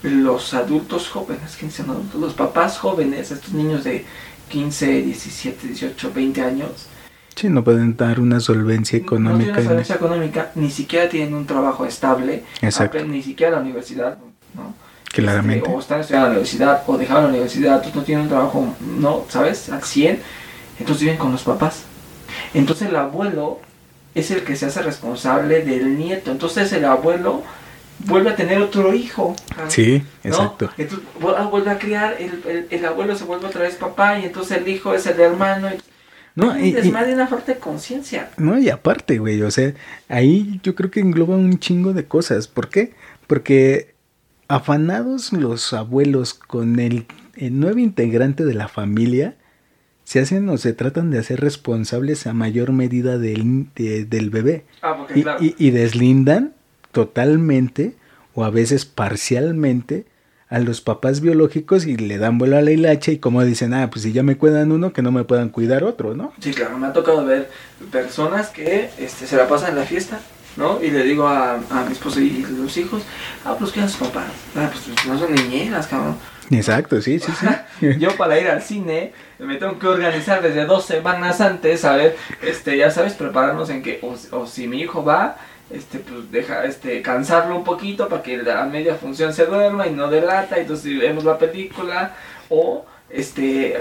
A: los adultos jóvenes, ¿quiénes son adultos? Los papás jóvenes, estos niños de 15, 17, 18, 20 años,
B: Sí, no pueden dar una solvencia económica. No
A: tienen solvencia económica, ni siquiera tienen un trabajo estable,
B: Exacto.
A: ni siquiera la universidad, ¿no?
B: Claramente.
A: o están estudiando en la universidad, o dejaron la universidad, no tienen un trabajo, no, ¿sabes? Al 100, entonces viven con los papás. Entonces el abuelo es el que se hace responsable del nieto. Entonces el abuelo vuelve a tener otro hijo.
B: Sí, exacto.
A: Entonces vuelve a criar, el, el, abuelo se vuelve otra vez papá y entonces el hijo es el hermano. No, y, es más de una de conciencia.
B: No, y aparte, güey, o sea, ahí yo creo que engloba un chingo de cosas. ¿Por qué? Porque Afanados los abuelos con el, nuevo integrante de la familia, se hacen o se tratan de hacer responsables a mayor medida del, del bebé.
A: Ah,
B: y, y, deslindan totalmente o a veces parcialmente a los papás biológicos y le dan vuelo a la hilacha y como dicen, ah, pues si ya me cuidan uno, que no me puedan cuidar otro, ¿no?
A: Sí, claro, me ha tocado ver personas que este, se la pasan en la fiesta, ¿no? Y le digo a, a mi esposo y los hijos, ah, pues ¿qué sus papás? Ah, pues no son niñeras, cabrón.
B: Exacto, sí, sí, sí.
A: Yo para ir al cine me tengo que organizar desde dos semanas antes, a ver, este, ya sabes, prepararnos en que, o, o si mi hijo va, este, pues deja, este, cansarlo un poquito para que a media función se duerma y no delata, y entonces vemos la película, o este,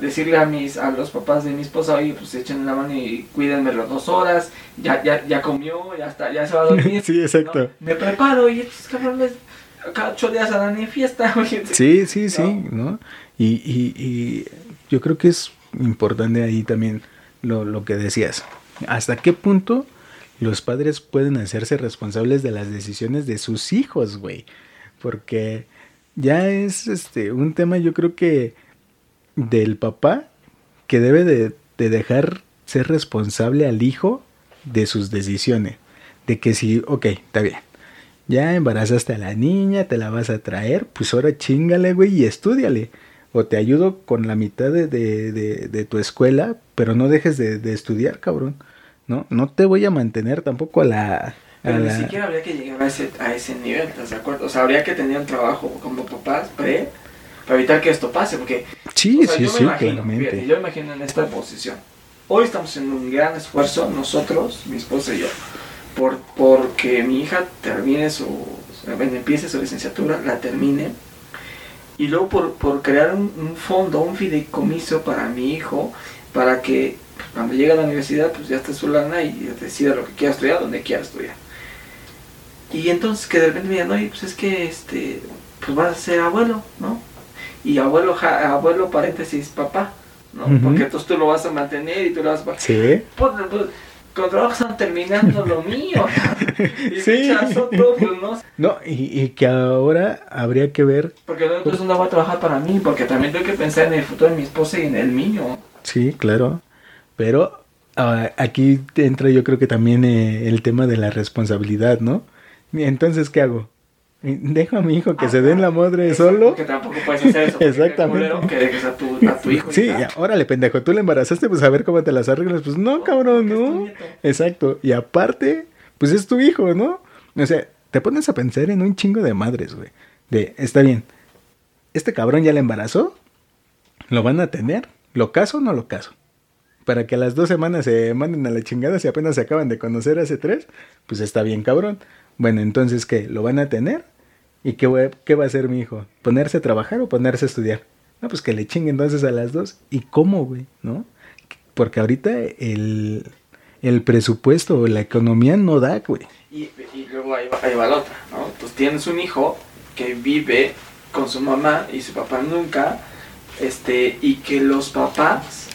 A: decirle a mis, a los papás de mi esposa, oye, pues echen la mano y cuídenme las dos horas, ya, ya, ya comió, ya está, ya se va a dormir.
B: sí, exacto.
A: Me preparo y estos cabrones cada ocho días dan en fiesta.
B: sí, sí, sí, ¿no? Y, y, y, yo creo que es importante ahí también lo, lo que decías. ¿Hasta qué punto los padres pueden hacerse responsables de las decisiones de sus hijos, güey? Porque ya es este un tema yo creo que del papá que debe de, de dejar ser responsable al hijo de sus decisiones. De que si, ok, está bien, ya embarazaste a la niña, te la vas a traer, pues ahora chingale, güey, y estudiale. O te ayudo con la mitad de, de, de, tu escuela, pero no dejes de, estudiar, cabrón. ¿No? No te voy a mantener tampoco a la...
A: pero ni siquiera habría que llegar a ese, a ese nivel, ¿estás de acuerdo? O sea, habría que tener un trabajo como papás pre para evitar que esto pase, porque...
B: Sí, sí,
A: yo
B: sí,
A: imagino, yo imagino en esta posición. Hoy estamos en un gran esfuerzo, nosotros, mi esposa y yo, por, porque mi hija termine su, empiece su licenciatura, la termine, y luego por, por crear un, fondo, un fideicomiso para mi hijo, para que cuando llegue a la universidad, pues ya esté su lana y decida lo que quiera estudiar, donde quiera estudiar. Y entonces que de repente me digan, oye, pues es que este, pues vas a ser abuelo, ¿no? Y abuelo, abuelo paréntesis, papá, ¿no? Porque entonces tú lo vas a mantener y tú lo vas a...
B: Sí.
A: Pues, pues, con trabajo están terminando lo mío. y
B: sí.
A: pues, no.
B: No, y, y, que ahora habría que ver.
A: Porque no, entonces no va a trabajar para mí, porque también tengo que pensar en el futuro de mi esposa y en el mío.
B: Sí, claro. Pero uh, aquí entra yo creo que también eh, el tema de la responsabilidad, ¿no? Entonces, ¿qué hago? Dejo a mi hijo que se den la madre solo.
A: Que tampoco puedes hacer eso.
B: Exactamente.
A: Que dejes a tu, a tu hijo.
B: Sí, ya, órale, pendejo, tú le embarazaste, pues a ver cómo te las arreglas. Pues no, cabrón, no. Exacto. Y aparte, pues es tu hijo, ¿no? O sea, te pones a pensar en un chingo de madres, güey. De, está bien, este cabrón ya le embarazó, lo van a tener, ¿lo caso o no lo caso? Para que a las dos semanas se manden a la chingada si apenas se acaban de conocer hace tres, pues está bien, cabrón. Bueno, entonces, ¿qué? ¿Lo van a tener? ¿Y qué, qué va a hacer mi hijo? ¿Ponerse a trabajar o ponerse a estudiar? No, pues que le chingue entonces a las dos. ¿Y cómo, güey? ¿No? Porque ahorita el, el presupuesto o la economía no da, güey.
A: Y, luego ahí va, ahí va la otra, ¿no? Pues tienes un hijo que vive con su mamá y su papá nunca, este, y que los papás,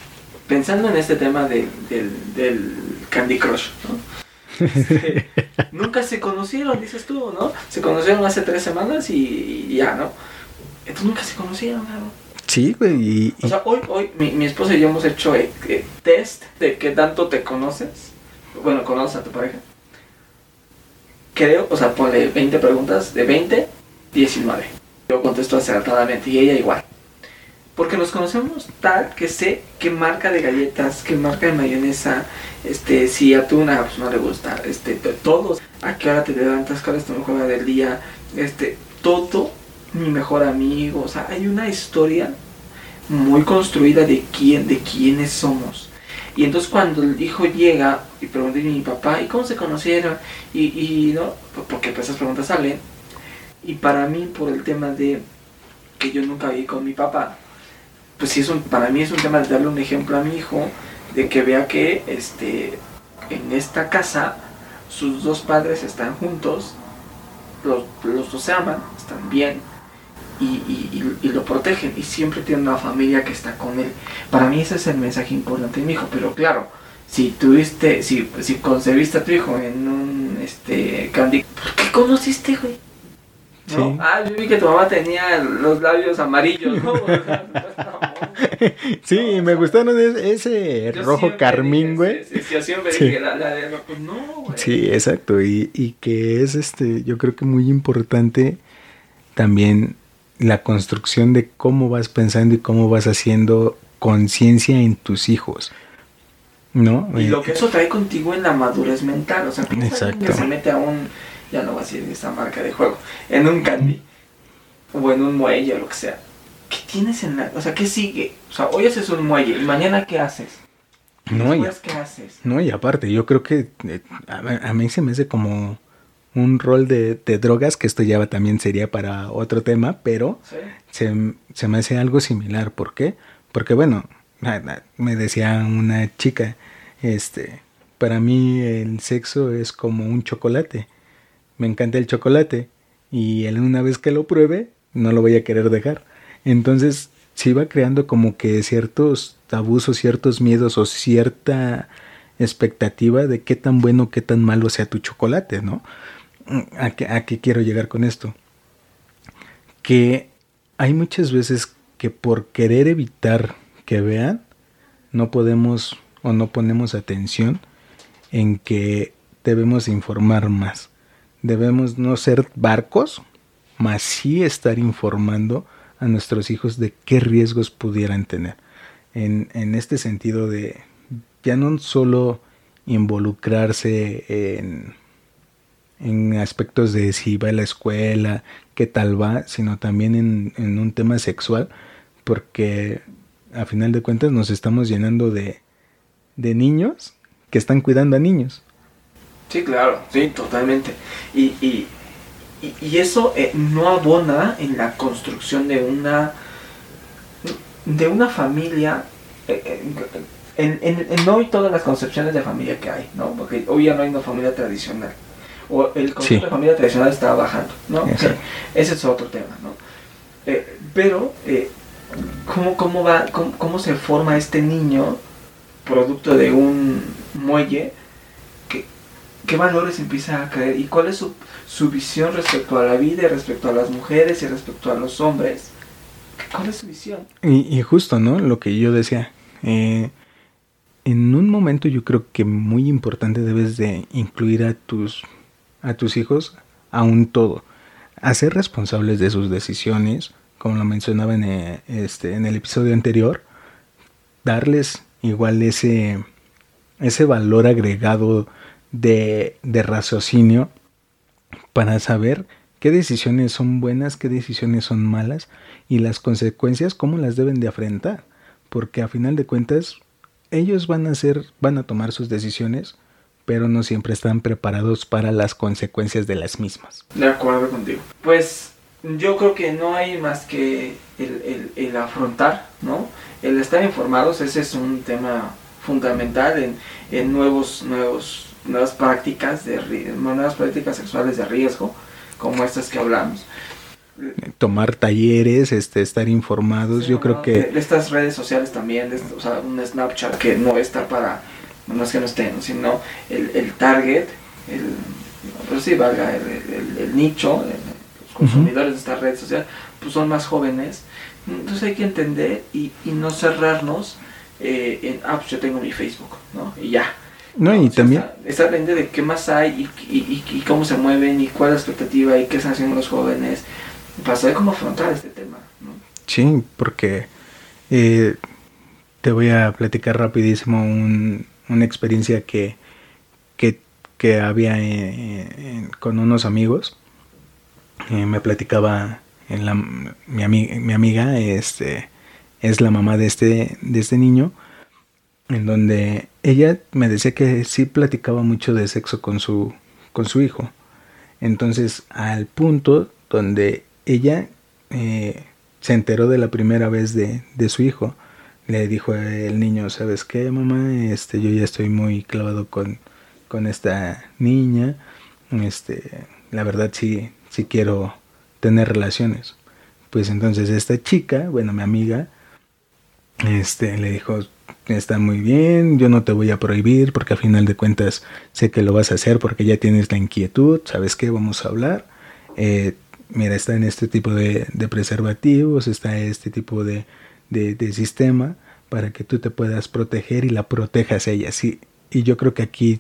A: pensando en este tema del, del Candy Crush, ¿no? Este, nunca se conocieron, dices tú, ¿no? Se conocieron hace tres semanas y, ya, ¿no? Entonces nunca se conocieron, ¿no?
B: Sí, güey.
A: O sea, hoy, hoy mi, mi, esposa y yo hemos hecho eh, eh, test de qué tanto te conoces. Bueno, conoces a tu pareja. Creo, o sea, ponle 20 preguntas, de 20, 19. Yo contesto acertadamente y ella igual. Porque nos conocemos tal que sé qué marca de galletas, qué marca de mayonesa, este, si a tu una pues no le gusta, este, todos, a qué hora te levantas, cuál es tu mejor hora del día, este, todo, mi mejor amigo, o sea, hay una historia muy construida de quién, de quiénes somos. Y entonces cuando el hijo llega y pregunta a mi papá, ¿y cómo se conocieron? Y, no, porque pues esas preguntas salen. Y para mí, por el tema de que yo nunca vi con mi papá, pues sí es un, para mí es un tema de darle un ejemplo a mi hijo, de que vea que este, en esta casa sus dos padres están juntos, los, dos se aman, están bien y, lo protegen y siempre tiene una familia que está con él. Para mí ese es el mensaje importante de mi hijo, pero claro, si tuviste, si, si concebiste a tu hijo en un este candy, ¿por qué conociste, güey? Ah, yo vi que tu mamá tenía los labios amarillos, ¿no?
B: sí, me gustaron ese, rojo carmín, güey.
A: Sí, sí, yo siempre dije, la, la de, no, güey.
B: Sí, exacto, y, y que es, este, yo creo que muy importante también la construcción de cómo vas pensando y cómo vas haciendo conciencia en tus hijos. ¿No?
A: Y lo que eso trae contigo en la madurez mental. O sea, que se mete a un, ya no voy a decir esa marca de juego, en un candy o en un muelle o lo que sea. ¿Qué tienes en la, o sea, qué sigue? O sea, hoy haces un muelle y mañana qué haces?
B: No, y, ¿qué haces? No, y aparte, yo creo que eh, a, mí se me hace como un rol de, drogas, que esto ya también sería para otro tema, pero se, se, me hace algo similar. ¿Por qué? Porque bueno, me decía una chica, este, para mí el sexo es como un chocolate. Me encanta el chocolate y una vez que lo pruebe, no lo voy a querer dejar. Entonces se iba creando como que ciertos tabús o ciertos miedos o cierta expectativa de qué tan bueno, qué tan malo sea tu chocolate, ¿no? ¿A qué, a qué quiero llegar con esto? Que hay muchas veces que por querer evitar que vean, no podemos o no ponemos atención en que debemos informar más. Debemos no ser barcos, mas sí estar informando a nuestros hijos de qué riesgos pudieran tener. En, en este sentido de ya no solo involucrarse en, en aspectos de si va a la escuela, qué tal va, sino también en, en un tema sexual, porque a final de cuentas nos estamos llenando de, de niños que están cuidando a niños.
A: Sí, claro, sí, totalmente. Y, y, y, eso eh, no abona en la construcción de una de una familia eh, eh, en, en, en, hoy todas las concepciones de familia que hay, ¿no? Porque hoy ya no hay una familia tradicional. O el concepto de familia tradicional está bajando, ¿no? Ese es otro tema, ¿no? pero ¿cómo, cómo, va, cómo, se forma este niño producto de un muelle? ¿Qué, valores empieza a creer? ¿Y cuál es su, su visión respecto a la vida, y respecto a las mujeres y respecto a los hombres? ¿Cuál es su visión?
B: Y, justo, ¿no? Lo que yo decía. Eh, en un momento yo creo que muy importante debes de incluir a tus, a tus hijos a un todo. Hacer responsables de sus decisiones, como lo mencionaba en, eh, este, en el episodio anterior, darles igual ese, ese valor agregado de, de raciocinio para saber qué decisiones son buenas, qué decisiones son malas y las consecuencias cómo las deben de afrontar, porque a final de cuentas ellos van a hacer, van a tomar sus decisiones, pero no siempre están preparados para las consecuencias de las mismas.
A: De acuerdo contigo. Pues yo creo que no hay más que el, afrontar, ¿no? El estar informados, ese es un tema fundamental en, nuevos, nuevos, nuevas prácticas de nuevas prácticas sexuales de riesgo, como estas que hablamos.
B: Tomar talleres, este, estar informados, yo creo que...
A: estas redes sociales también, o sea, un Snapchat que no está para, no es que no estén, sino el, target, el, pues sí, valga, el, nicho, consumidores de esta red social, pues son más jóvenes. Entonces hay que entender y, y no cerrarnos eh, en, ah, pues yo tengo mi Facebook, ¿no? Y ya.
B: No, y también...
A: Estar pendiente de qué más hay y, y, y, cómo se mueven y cuál es la expectativa y qué están haciendo los jóvenes para saber cómo afrontar este tema, ¿no?
B: Sí, porque eh, te voy a platicar rapidísimo un, una experiencia que, que, que había eh, con unos amigos eh, me platicaba en la, mi, mi, amiga este, es la mamá de este, de este niño, en donde ella me decía que sí platicaba mucho de sexo con su, con su hijo. Entonces, al punto donde ella eh, se enteró de la primera vez de, de su hijo, le dijo el niño, ¿sabes qué, mamá? Este, yo ya estoy muy clavado con, con esta niña. Este, la verdad sí, si quiero tener relaciones. Pues entonces esta chica, bueno, mi amiga, este, le dijo, está muy bien, yo no te voy a prohibir porque al final de cuentas sé que lo vas a hacer porque ya tienes la inquietud, ¿sabes qué? Vamos a hablar. Eh, mira, está en este tipo de, preservativos, está este tipo de, de, sistema para que tú te puedas proteger y la protejas a ella. Sí, y yo creo que aquí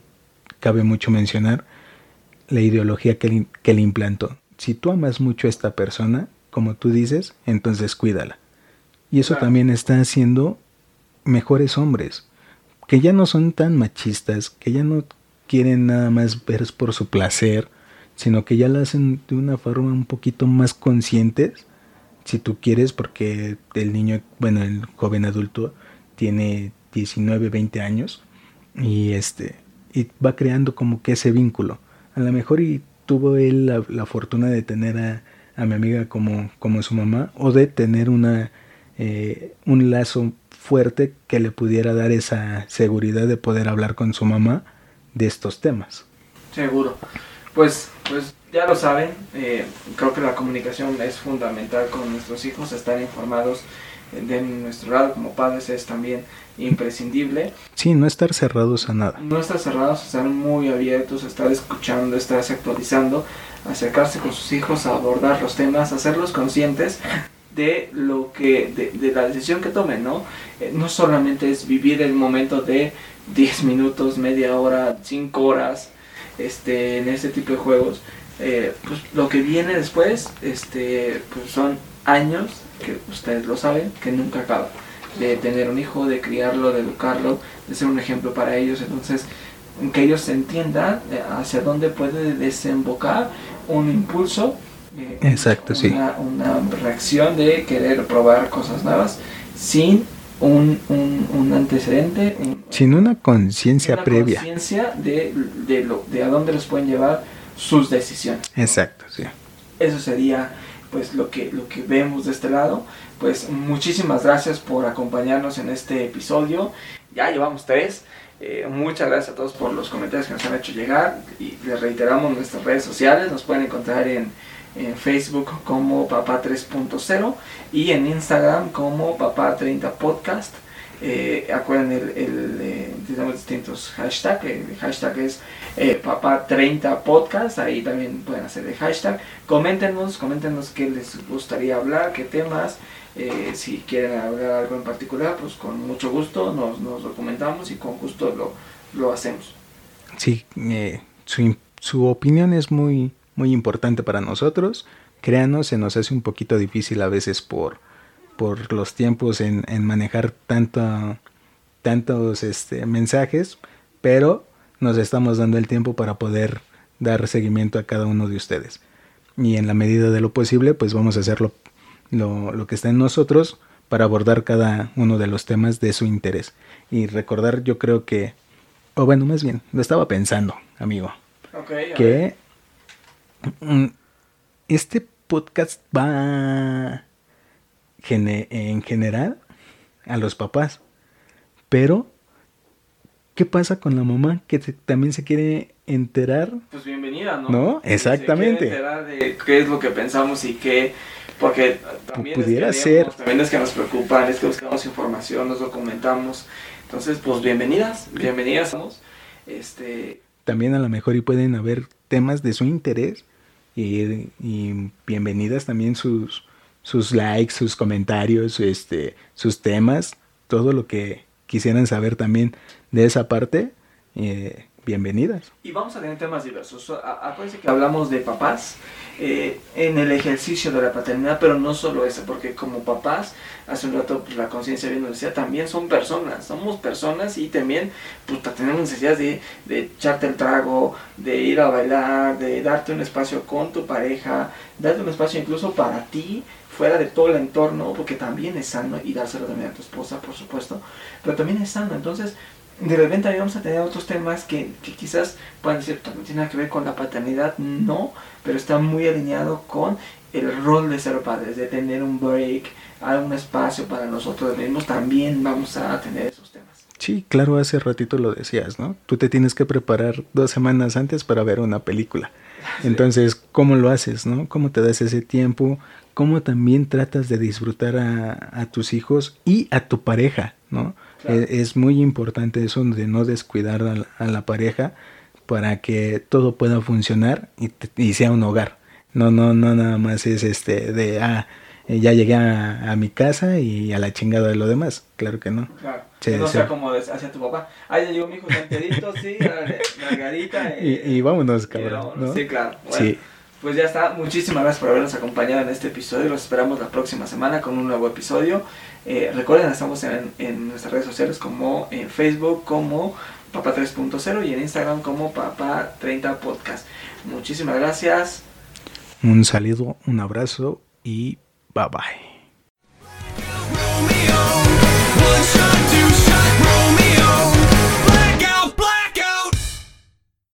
B: cabe mucho mencionar la ideología que le, que le implantó. Si tú amas mucho a esta persona, como tú dices, entonces cuídala. Y eso también está haciendo mejores hombres, que ya no son tan machistas, que ya no quieren nada más ver por su placer, sino que ya lo hacen de una forma un poquito más conscientes, si tú quieres, porque el niño, bueno, el joven adulto tiene 19, 20 años y este y va creando como que ese vínculo. A lo mejor y tuvo él la, fortuna de tener a, a, mi amiga como, como su mamá o de tener una eh, un lazo fuerte que le pudiera dar esa seguridad de poder hablar con su mamá de estos temas.
A: Seguro. Pues, pues ya lo saben, eh, creo que la comunicación es fundamental con nuestros hijos, estar informados de nuestro lado como padres es también imprescindible.
B: Sí, no estar cerrados a nada.
A: No estar cerrados, estar muy abiertos, estar escuchando, estarse actualizando, acercarse con sus hijos abordar los temas, hacerlos conscientes de lo que de, de la decisión que tomen, ¿no? Eh, no solamente es vivir el momento de 10 minutos, media hora, 5 horas este en este tipo de juegos, eh, pues lo que viene después este pues son años que ustedes lo saben que nunca acaba de tener un hijo, de criarlo, de educarlo, de ser un ejemplo para ellos, entonces que ellos entiendan eh, hacia dónde puede desembocar un impulso
B: Exacto,
A: una,
B: sí.
A: Una reacción de querer probar cosas nuevas sin un, un, antecedente.
B: sin una conciencia previa.
A: conciencia de, de, lo, de a dónde los pueden llevar sus decisiones.
B: Exacto, sí.
A: Eso sería pues lo que, lo que vemos de este lado. Pues muchísimas gracias por acompañarnos en este episodio. Ya llevamos tres. Eh, muchas gracias a todos por los comentarios que nos han hecho llegar y les reiteramos nuestras redes sociales. Nos pueden encontrar en en Facebook como Papá 3.0 y en Instagram como Papá 30 Podcast. Eh, el, eh, tenemos distintos hashtags, el hashtag es eh, papá 30 podcast, ahí también pueden hacer el hashtag, coméntenos, coméntenos qué les gustaría hablar, qué temas, eh, si quieren hablar algo en particular, pues con mucho gusto nos, nos documentamos y con gusto lo, lo hacemos.
B: Sí, su, su opinión es muy, muy importante para nosotros. Créanos, se nos hace un poquito difícil a veces por, por los tiempos en, manejar tanto, tantos este, mensajes, pero nos estamos dando el tiempo para poder dar seguimiento a cada uno de ustedes. Y en la medida de lo posible, pues vamos a hacer lo, lo, que está en nosotros para abordar cada uno de los temas de su interés. Y recordar, yo creo que, o bueno, más bien, lo estaba pensando, amigo, que Mm, este podcast va en general a los papás, pero ¿qué pasa con la mamá que también se quiere enterar?
A: Pues bienvenida, ¿no?
B: ¿No? Exactamente.
A: Se enterar de qué es lo que pensamos y qué, porque también
B: pudiera ser.
A: También es que nos preocupan, es que buscamos información, nos documentamos. Entonces, pues bienvenidas, bienvenidas. Este,
B: también a lo mejor y pueden haber temas de su interés y, bienvenidas también sus, sus likes, sus comentarios, este, sus temas, todo lo que quisieran saber también de esa parte. Eh, bienvenidas.
A: Y vamos a tener temas diversos. Acuérdense que hablamos de papás eh, en el ejercicio de la paternidad, pero no solo eso, porque como papás, hace un rato pues, la conciencia bien nos decía, también son personas, somos personas y también pues, tenemos necesidad de, de echarte el trago, de ir a bailar, de darte un espacio con tu pareja, darte un espacio incluso para ti, fuera de todo el entorno, porque también es sano, y dárselo también a tu esposa, por supuesto, pero también es sano. Entonces, de repente ahí vamos a tener otros temas que, quizás puedan decir, no tiene que ver con la paternidad, no, pero está muy alineado con el rol de ser padres, de tener un break, algún espacio para nosotros mismos, también vamos a tener esos temas.
B: Sí, claro, hace ratito lo decías, ¿no? Tú te tienes que preparar dos semanas antes para ver una película. Entonces, ¿cómo lo haces, no? ¿Cómo te das ese tiempo? ¿Cómo también tratas de disfrutar a, a tus hijos y a tu pareja, ¿no? Es, muy importante eso de no descuidar a la, pareja para que todo pueda funcionar y, sea un hogar. No, no, no nada más es este de ah, ya llegué a, mi casa y a la chingada de lo demás. Claro que no.
A: Claro. no sea como hacia tu papá. Ah, ya llegó mi hijo enterito, sí, margarita.
B: y, y, vámonos, cabrón.
A: Sí, claro.
B: sí.
A: Pues ya está. Muchísimas gracias por habernos acompañado en este episodio. Los esperamos la próxima semana con un nuevo episodio. Eh, recuerden, estamos en, nuestras redes sociales como en Facebook, como Papá 3.0 y en Instagram como Papá 30 Podcast. Muchísimas gracias.
B: Un saludo, un abrazo y bye bye.